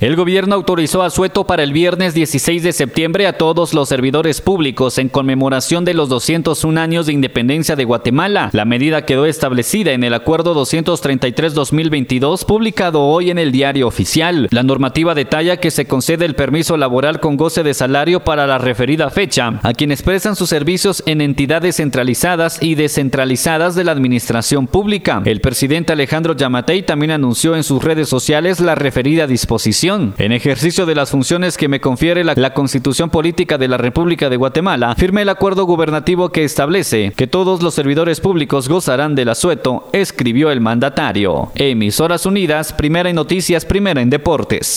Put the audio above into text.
El gobierno autorizó asueto para el viernes 16 de septiembre a todos los servidores públicos en conmemoración de los 201 años de independencia de Guatemala. La medida quedó establecida en el Acuerdo 233-2022 publicado hoy en el Diario Oficial. La normativa detalla que se concede el permiso laboral con goce de salario para la referida fecha a quienes prestan sus servicios en entidades centralizadas y descentralizadas de la administración pública. El presidente Alejandro Yamatei también anunció en sus redes sociales la referida disposición en ejercicio de las funciones que me confiere la, la, Constitución Política de la República de Guatemala, firmé el acuerdo gubernativo que establece que todos los servidores públicos gozarán del asueto, escribió el mandatario. Emisoras Unidas, primera en noticias, primera en deportes.